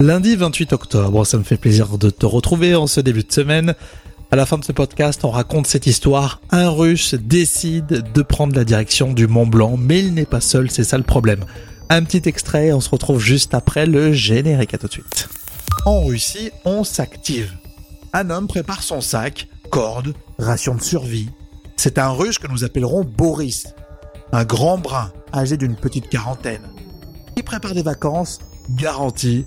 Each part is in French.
Lundi 28 octobre, ça me fait plaisir de te retrouver en ce début de semaine. À la fin de ce podcast, on raconte cette histoire. Un russe décide de prendre la direction du Mont Blanc, mais il n'est pas seul, c'est ça le problème. Un petit extrait, on se retrouve juste après le générique. À tout de suite. En Russie, on s'active. Un homme prépare son sac, corde, ration de survie. C'est un russe que nous appellerons Boris. Un grand brun, âgé d'une petite quarantaine. Il prépare des vacances garanties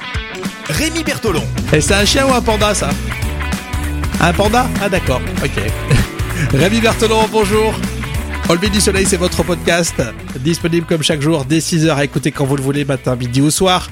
Rémi Bertolon. Et c'est un chien ou un panda ça? Un panda? Ah d'accord, ok. Rémi Berthelon, bonjour. Lever du soleil, c'est votre podcast, disponible comme chaque jour dès 6h à écouter quand vous le voulez, matin, midi ou soir.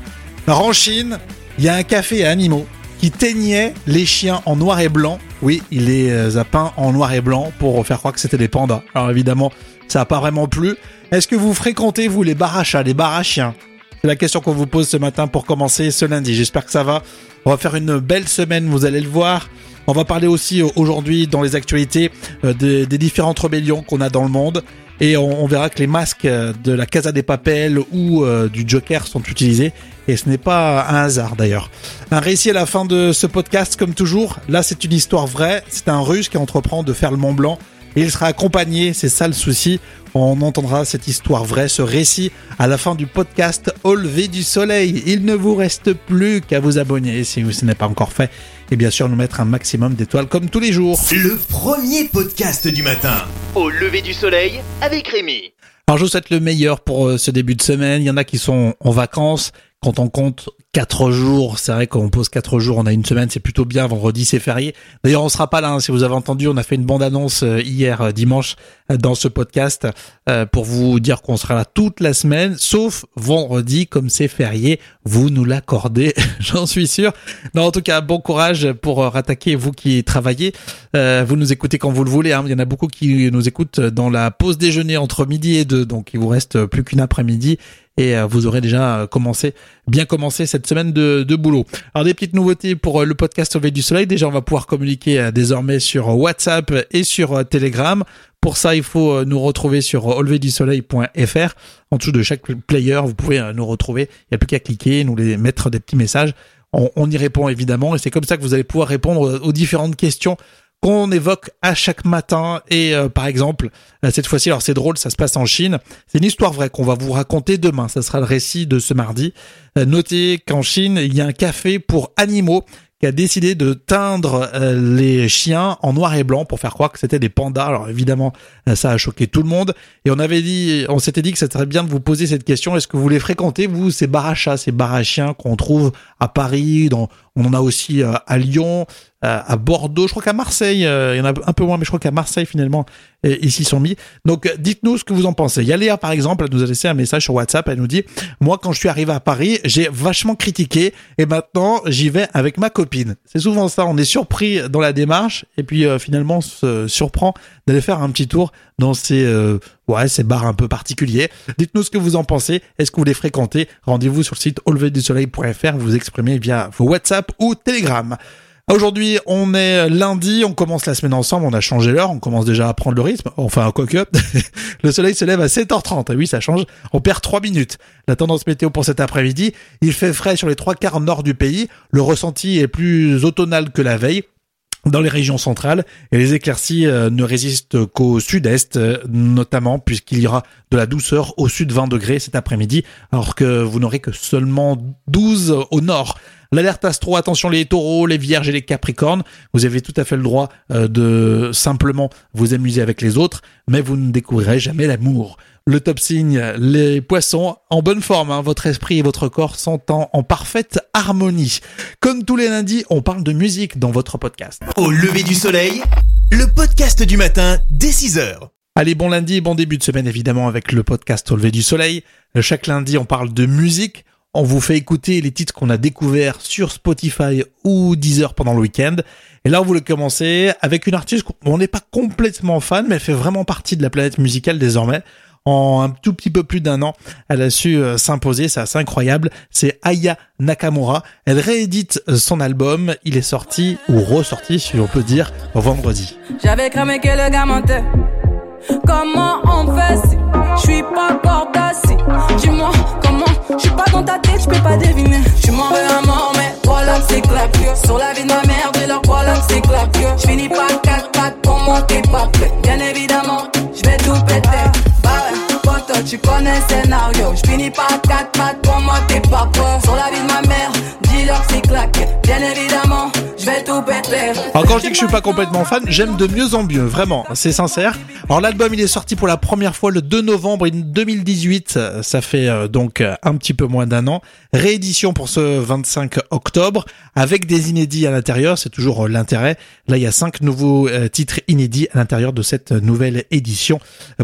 Alors en Chine, il y a un café à animaux qui teignait les chiens en noir et blanc. Oui, il les a peints en noir et blanc pour faire croire que c'était des pandas. Alors évidemment, ça n'a pas vraiment plu. Est-ce que vous fréquentez, vous, les barachas, les barachiens? C'est la question qu'on vous pose ce matin pour commencer ce lundi. J'espère que ça va. On va faire une belle semaine, vous allez le voir. On va parler aussi aujourd'hui dans les actualités euh, des, différentes rébellions qu'on a dans le monde. Et on, verra que les masques de la Casa des Papels ou euh, du Joker sont utilisés. Et ce n'est pas un hasard d'ailleurs. Un récit à la fin de ce podcast, comme toujours. Là, c'est une histoire vraie. C'est un russe qui entreprend de faire le Mont Blanc. Et il sera accompagné, c'est ça le souci. On entendra cette histoire vraie, ce récit, à la fin du podcast Au lever du soleil. Il ne vous reste plus qu'à vous abonner si ce n'est pas encore fait. Et bien sûr, nous mettre un maximum d'étoiles comme tous les jours. Le premier podcast du matin. Au lever du soleil avec Rémi. Alors je vous souhaite le meilleur pour ce début de semaine. Il y en a qui sont en vacances. Quand on compte quatre jours, c'est vrai qu'on pose quatre jours, on a une semaine, c'est plutôt bien. Vendredi, c'est férié. D'ailleurs, on sera pas là. Hein, si vous avez entendu, on a fait une bande-annonce hier dimanche dans ce podcast pour vous dire qu'on sera là toute la semaine, sauf vendredi, comme c'est férié. Vous nous l'accordez, j'en suis sûr. Non, en tout cas, bon courage pour rattaquer vous qui travaillez. vous nous écoutez quand vous le voulez. Hein. Il y en a beaucoup qui nous écoutent dans la pause déjeuner entre midi et deux, donc il vous reste plus qu'une après-midi et vous aurez déjà commencé, bien commencé cette semaine de, boulot. Alors des petites nouveautés pour le podcast Au du soleil. Déjà, on va pouvoir communiquer désormais sur WhatsApp et sur Telegram. Pour ça, il faut nous retrouver sur auleverdusoleil.fr. En dessous de chaque player, vous pouvez nous retrouver. Il n'y a plus qu'à cliquer, nous les mettre des petits messages. On y répond évidemment et c'est comme ça que vous allez pouvoir répondre aux différentes questions qu'on évoque à chaque matin. Et euh, par exemple, cette fois-ci, alors c'est drôle, ça se passe en Chine. C'est une histoire vraie qu'on va vous raconter demain. Ça sera le récit de ce mardi. Euh, notez qu'en Chine, il y a un café pour animaux qui a décidé de teindre euh, les chiens en noir et blanc pour faire croire que c'était des pandas. Alors évidemment, ça a choqué tout le monde. Et on avait dit, on s'était dit que ça serait bien de vous poser cette question. Est-ce que vous les fréquentez, vous, ces barachas, ces barachiens qu'on trouve à Paris, dans, on en a aussi à Lyon, à Bordeaux, je crois qu'à Marseille, il y en a un peu moins, mais je crois qu'à Marseille finalement, ils s'y sont mis. Donc dites-nous ce que vous en pensez. Il y a Léa par exemple, elle nous a laissé un message sur WhatsApp, elle nous dit, moi quand je suis arrivé à Paris, j'ai vachement critiqué et maintenant j'y vais avec ma copine. C'est souvent ça, on est surpris dans la démarche et puis euh, finalement on se surprend d'aller faire un petit tour dans ces euh, ouais ces bars un peu particuliers. Dites-nous ce que vous en pensez. Est-ce que vous les fréquentez? Rendez-vous sur le site auleverdusoleil.fr. Vous exprimez via vos WhatsApp ou Telegram. Aujourd'hui, on est lundi, on commence la semaine ensemble, on a changé l'heure, on commence déjà à prendre le rythme. Enfin, quoique, le soleil se lève à 7h30. oui, ça change. On perd 3 minutes. La tendance météo pour cet après-midi, il fait frais sur les trois quarts nord du pays. Le ressenti est plus automnal que la veille dans les régions centrales et les éclaircies ne résistent qu'au sud-est notamment puisqu'il y aura de la douceur au sud 20 degrés cet après-midi alors que vous n'aurez que seulement 12 au nord. L'alerte astro, attention les taureaux, les vierges et les capricornes. Vous avez tout à fait le droit de simplement vous amuser avec les autres, mais vous ne découvrirez jamais l'amour. Le top signe, les poissons, en bonne forme, hein, votre esprit et votre corps sont en, en, parfaite harmonie. Comme tous les lundis, on parle de musique dans votre podcast. Au lever du soleil, le podcast du matin dès 6h. Allez, bon lundi, bon début de semaine évidemment avec le podcast Au lever du soleil. Chaque lundi, on parle de musique. On vous fait écouter les titres qu'on a découverts sur Spotify ou Deezer pendant le week-end. Et là, on voulait commencer avec une artiste on n'est pas complètement fan, mais elle fait vraiment partie de la planète musicale désormais. En un tout petit peu plus d'un an, elle a su euh, s'imposer, c'est assez incroyable. C'est Aya Nakamura. Elle réédite son album. Il est sorti, ou ressorti, si on peut dire, vendredi. J'avais cramé que le gars mentait. Comment on fait si je suis pas encore assis Dis-moi comment, je suis pas dans ta tête, je peux pas deviner. Tu m'en veux à mort, mais voilà c'est clap Sur la vie de ma mère, de leur voilà c'est clap Je finis pas 4 pattes pour monter pas prêt. Bien évidemment, scénario. Je finis pas 4 pattes pour monter pas prêt. Sur la vie de ma mère, dis-leur c'est claqué. Bien évidemment, je quand je dis que je suis pas complètement fan, j'aime de mieux en mieux, vraiment, c'est sincère. Alors l'album il est sorti pour la première fois le 2 novembre 2018, ça fait euh, donc euh, un petit peu moins d'un an. Réédition pour ce 25 octobre avec des inédits à l'intérieur, c'est toujours euh, l'intérêt. Là il y a cinq nouveaux euh, titres inédits à l'intérieur de cette nouvelle édition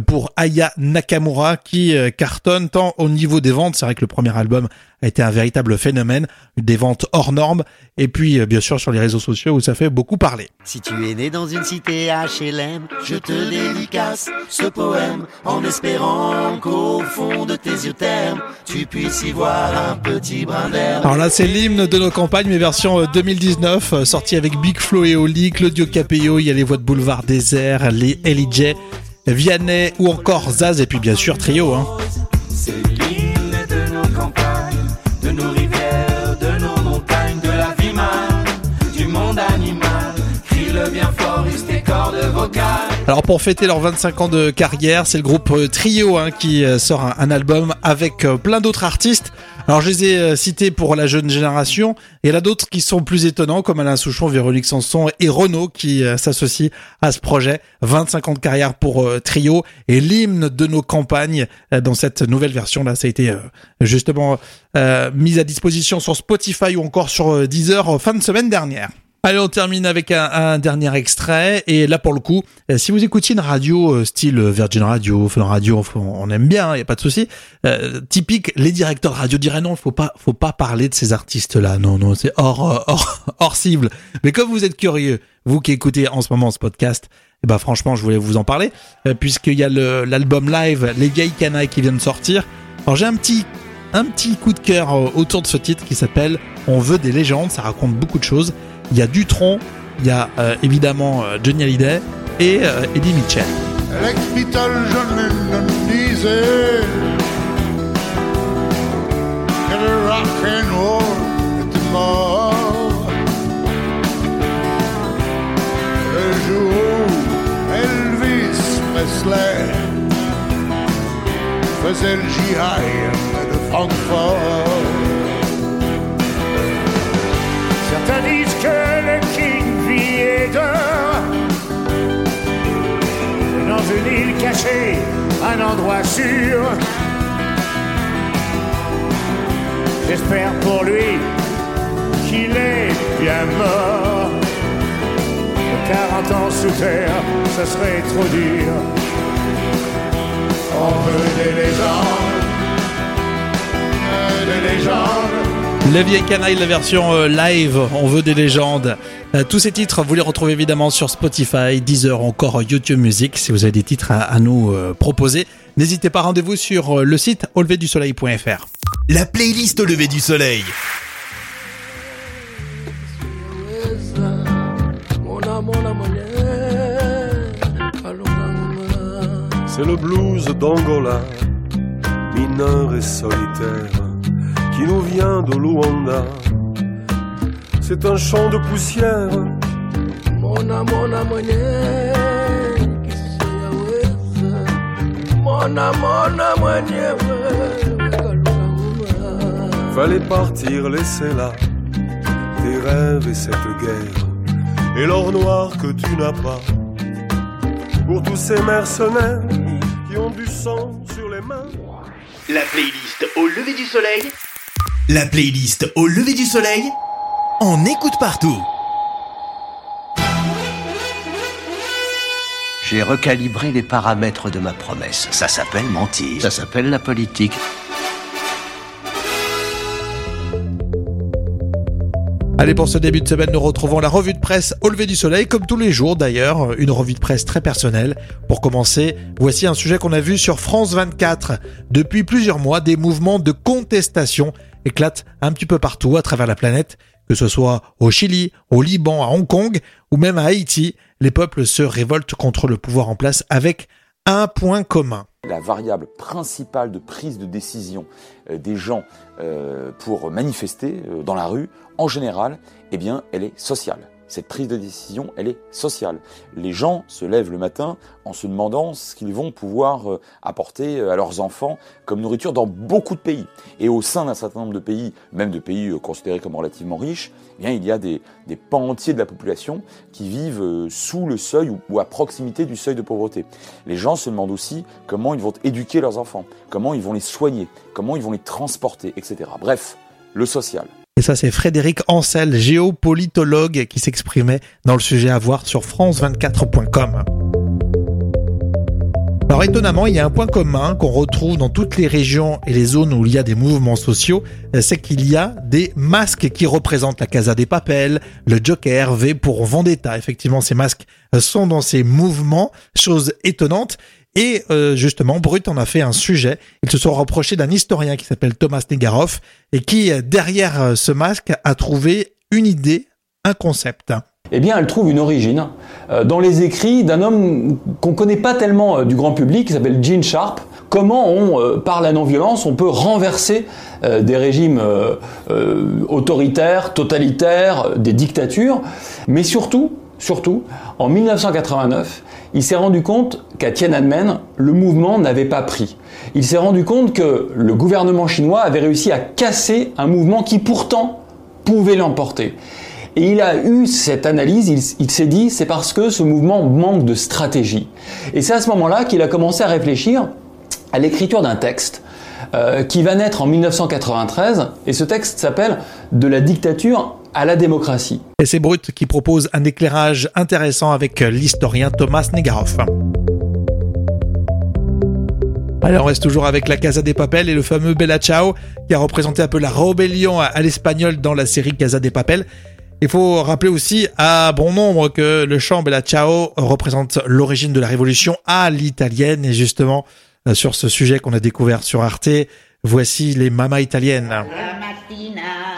pour Aya Nakamura qui euh, cartonne tant au niveau des ventes, c'est vrai que le premier album a été un véritable phénomène, des ventes hors normes et puis euh, bien sûr sur les réseaux sociaux où ça fait beaucoup parler. Si tu es né dans une cité HLM, je te dédicace ce poème en espérant qu'au fond de tes yeux tu puisses y voir un petit brin d'herbe. Alors là, c'est l'hymne de nos campagnes, mais version euh, 2019, euh, sorti avec Big Flo et Oli, Claudio Capello, il y a les voix de Boulevard Désert, les LJ, Vianney ou encore Zaz, et puis bien sûr Trio. Hein. C'est l'hymne de nos campagnes, de nos rivières, de nos montagnes, de la vie mal, du monde animal. Crie-le bien fort, use tes cordes vocales. Alors pour fêter leurs 25 ans de carrière, c'est le groupe euh, Trio hein, qui euh, sort un, un album avec euh, plein d'autres artistes. Alors je les ai euh, cités pour la jeune génération, il y en a d'autres qui sont plus étonnants, comme Alain Souchon, Véronique Sanson et Renaud qui euh, s'associent à ce projet. 25 ans de carrière pour euh, Trio, et l'hymne de nos campagnes euh, dans cette nouvelle version. Là, ça a été euh, justement euh, mis à disposition sur Spotify ou encore sur Deezer fin de semaine dernière. Allez, on termine avec un, un dernier extrait. Et là, pour le coup, euh, si vous écoutiez une radio euh, style Virgin Radio, Fun Radio, on- aime bien, il y a pas de souci. Euh, typique, les directeurs de radio diraient non, faut pas, faut pas parler de ces artistes-là. Non, non, c'est hors, euh, hors, hors cible. Mais comme vous êtes curieux, vous qui écoutez en ce moment ce podcast, eh ben franchement, je voulais vous en parler, euh, puisqu'il y a l'album live Les Vieilles Canailles qui vient de sortir. Alors j'ai un petit un petit coup de cœur euh, autour de ce titre qui s'appelle On veut des légendes, ça raconte beaucoup de choses. Il y a Dutron, il y a euh, évidemment euh, Johnny Hallyday et euh, Eddie Mitchell. Faisait le de Francfort. Disent que le King vit dans une île cachée, un endroit sûr. J'espère pour lui qu'il est bien mort. 40 ans sous terre, ce serait trop dur. On veut des légendes, des légendes. Les vieilles canailles, la version euh, live, on veut des légendes. Euh, tous ces titres, vous les retrouvez évidemment sur Spotify, Deezer, encore YouTube Music. Si vous avez des titres à, à nous euh, proposer, n'hésitez pas, rendez-vous sur euh, le site auleverdusoleil.fr. La playlist au lever du soleil. C'est le blues d'Angola, mineur et solitaire, qui nous vient de Luanda. C'est un champ de poussière, Mona mona mwenye kisiyaweza Mona mona mwenyewe fallait partir, laisser là tes rêves et cette guerre, et l'or noir que tu n'as pas. Pour tous ces mercenaires qui ont du sang sur les mains. La playlist au lever du soleil. La playlist au lever du soleil. On écoute partout. J'ai recalibré les paramètres de ma promesse. Ça s'appelle mentir. Ça s'appelle la politique. Allez, pour ce début de semaine, nous retrouvons la revue de presse au lever du soleil, comme tous les jours d'ailleurs, une revue de presse très personnelle. Pour commencer, voici un sujet qu'on a vu sur France 24. Depuis plusieurs mois, des mouvements de contestation éclatent un petit peu partout à travers la planète, que ce soit au Chili, au Liban, à Hong Kong ou même à Haïti. Les peuples se révoltent contre le pouvoir en place avec un point commun. La variable principale de prise de décision euh, des gens euh, pour manifester euh, dans la rue, en général, eh bien, elle est sociale. Cette prise de décision, elle est sociale. Les gens se lèvent le matin en se demandant ce qu'ils vont pouvoir euh, apporter euh, à leurs enfants comme nourriture dans beaucoup de pays. Et au sein d'un certain nombre de pays, même de pays euh, considérés comme relativement riches, eh bien, il y a des, des pans entiers de la population qui vivent sous le seuil ou, ou à proximité du seuil de pauvreté. Les gens se demandent aussi comment ils vont éduquer leurs enfants, comment ils vont les soigner, comment ils vont les transporter, etc. Bref, le social. Et ça, c'est Frédéric Ancel, géopolitologue, qui s'exprimait dans le sujet à voir sur France24.com. Alors étonnamment, il y a un point commun qu'on retrouve dans toutes les régions et les zones où il y a des mouvements sociaux, c'est qu'il y a des masques qui représentent la Casa des Papels, le Joker, V pour Vendetta. Effectivement, ces masques sont dans ces mouvements, chose étonnante. Et euh, justement, Brut en a fait un sujet. Ils se sont rapprochés d'un historien qui s'appelle Thomas Negaroff et qui, derrière ce masque, a trouvé une idée, un concept. Eh bien, elle trouve une origine euh, dans les écrits d'un homme qu'on ne connaît pas tellement euh, du grand public, qui s'appelle Gene Sharp. Comment on, euh, par la non-violence, on peut renverser des régimes autoritaires, totalitaires, des dictatures, mais surtout, surtout, en 1989, il s'est rendu compte qu'à Tiananmen, le mouvement n'avait pas pris. Il s'est rendu compte que le gouvernement chinois avait réussi à casser un mouvement qui pourtant pouvait l'emporter. Et il a eu cette analyse, il, s'est dit, c'est parce que ce mouvement manque de stratégie. Et c'est à ce moment-là qu'il a commencé à réfléchir à l'écriture d'un texte euh, qui va naître en 1993, et ce texte s'appelle De la dictature à la démocratie. Et c'est Brut qui propose un éclairage intéressant avec l'historien Thomas Negaroff. Allez, on reste toujours avec la Casa des Papel et le fameux Bella Ciao qui a représenté un peu la rébellion à l'espagnol dans la série Casa des Papel. Il faut rappeler aussi à bon nombre que le chant Bella Ciao représente l'origine de la révolution à l'italienne et justement sur ce sujet qu'on a découvert sur Arte, voici les mamas italiennes. Oh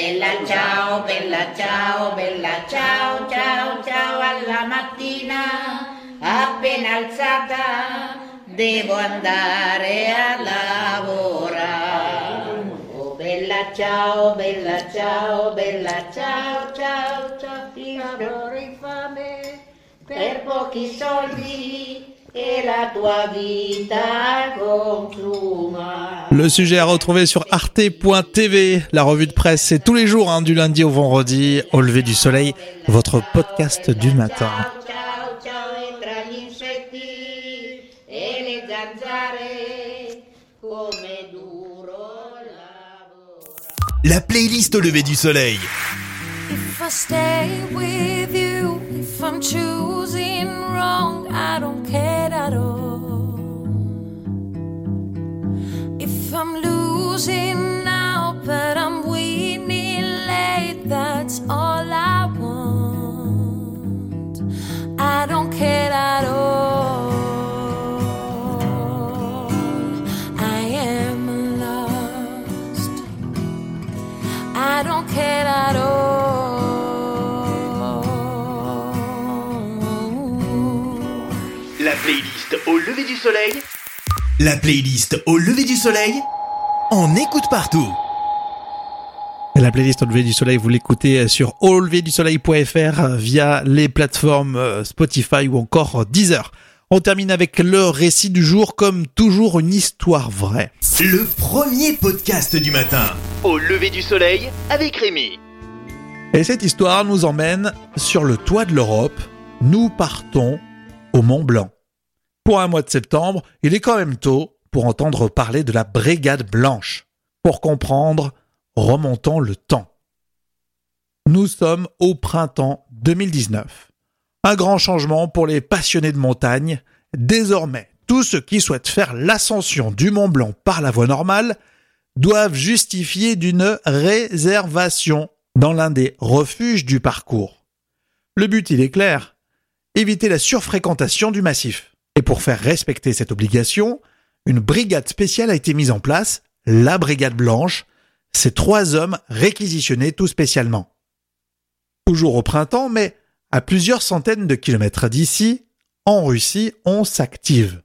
bella ciao, bella ciao, bella ciao, ciao, ciao alla mattina, appena alzata, devo andare a lavorare. Oh bella ciao, bella ciao, bella ciao, ciao, ciao, ti avrò infame per pochi soldi Le sujet à retrouver sur arte.tv. La revue de presse, c'est tous les jours, hein, du lundi au vendredi, au lever du soleil, votre podcast du matin. La playlist au lever du soleil. If I stay with you, if I'm choosing wrong, I don't care at all. If I'm losing now, but I'm winning late, that's all I want. I don't care at all. I am lost. I don't care at all. Au lever du soleil. La playlist au lever du soleil. On écoute partout. La playlist au lever du soleil, vous l'écoutez sur auleverdusoleil.fr via les plateformes euh, Spotify ou encore Deezer. On termine avec le récit du jour, comme toujours une histoire vraie. Le premier podcast du matin. Au lever du soleil avec Rémi. Et cette histoire nous emmène sur le toit de l'Europe. Nous partons au Mont Blanc. Pour un mois de septembre, il est quand même tôt pour entendre parler de la Brigade Blanche. Pour comprendre, remontons le temps. Nous sommes au printemps 2019. Un grand changement pour les passionnés de montagne. Désormais, tous ceux qui souhaitent faire l'ascension du Mont Blanc par la voie normale doivent justifier d'une réservation dans l'un des refuges du parcours. Le but, il est clair, éviter la surfréquentation du massif. Et pour faire respecter cette obligation, une brigade spéciale a été mise en place, la Brigade Blanche, ces trois hommes réquisitionnés tout spécialement. Toujours au printemps, mais à plusieurs centaines de kilomètres d'ici, en Russie, on s'active.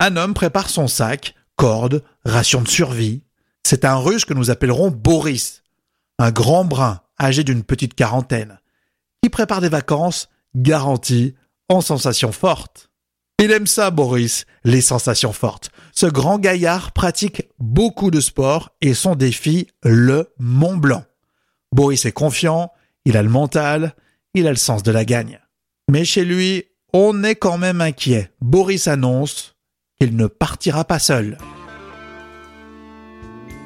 Un homme prépare son sac, corde, ration de survie. C'est un russe que nous appellerons Boris, un grand brun âgé d'une petite quarantaine, qui prépare des vacances garanties en sensations fortes. Il aime ça, Boris, les sensations fortes. Ce grand gaillard pratique beaucoup de sport et son défi, le Mont Blanc. Boris est confiant, il a le mental, il a le sens de la gagne. Mais chez lui, on est quand même inquiet. Boris annonce qu'il ne partira pas seul.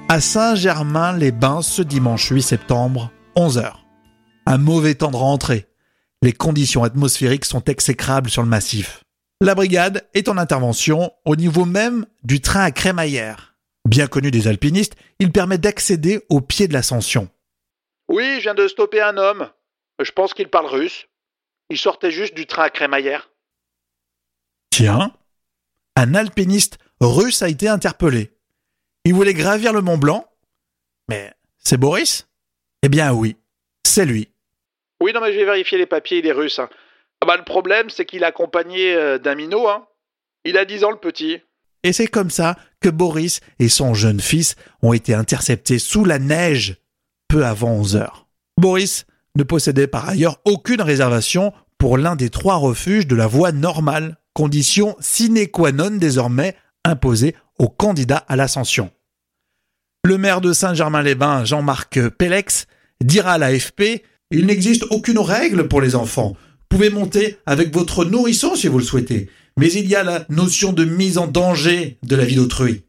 À Saint-Germain-les-Bains ce dimanche 8 septembre, 11h. Un mauvais temps de rentrée. Les conditions atmosphériques sont exécrables sur le massif. La brigade est en intervention au niveau même du train à crémaillère. Bien connu des alpinistes, il permet d'accéder au pied de l'ascension. Oui, je viens de stopper un homme. Je pense qu'il parle russe. Il sortait juste du train à crémaillère. Tiens, un alpiniste russe a été interpellé. Il voulait gravir le Mont Blanc. Mais c'est Boris? Eh bien oui, c'est lui. Oui, non, mais j'ai vérifié les papiers, il est russe. hein. Ah bah, le problème, c'est qu'il est accompagné euh, d'un minot. Hein. Il a 10 ans, le petit. Et c'est comme ça que Boris et son jeune fils ont été interceptés sous la neige peu avant 11 heures. Boris ne possédait par ailleurs aucune réservation pour l'un des trois refuges de la voie normale, condition sine qua non désormais imposée aux candidats à l'ascension. Le maire de Saint-Germain-les-Bains, Jean-Marc Pellex, dira à l'AFP Il n'existe aucune règle pour les enfants. Pouvez monter avec votre nourrisson si vous le souhaitez, mais il y a la notion de mise en danger de la vie d'autrui.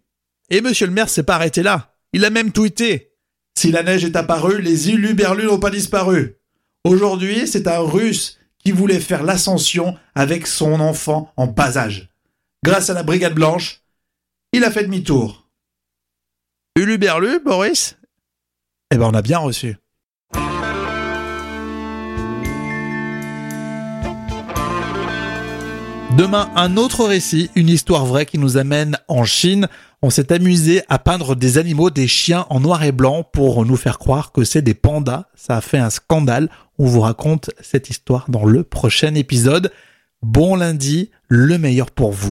Et monsieur le maire s'est pas arrêté là. Il a même tweeté Si la neige est apparue, les uluberlus n'ont pas disparu. Aujourd'hui, c'est un russe qui voulait faire l'ascension avec son enfant en bas âge. Grâce à la brigade blanche, il a fait demi-tour. Uluberlu, Boris? Eh ben, on a bien reçu. Demain, un autre récit, une histoire vraie qui nous amène en Chine. On s'est amusé à peindre des animaux, des chiens en noir et blanc pour nous faire croire que c'est des pandas. Ça a fait un scandale. On vous raconte cette histoire dans le prochain épisode. Bon lundi, le meilleur pour vous.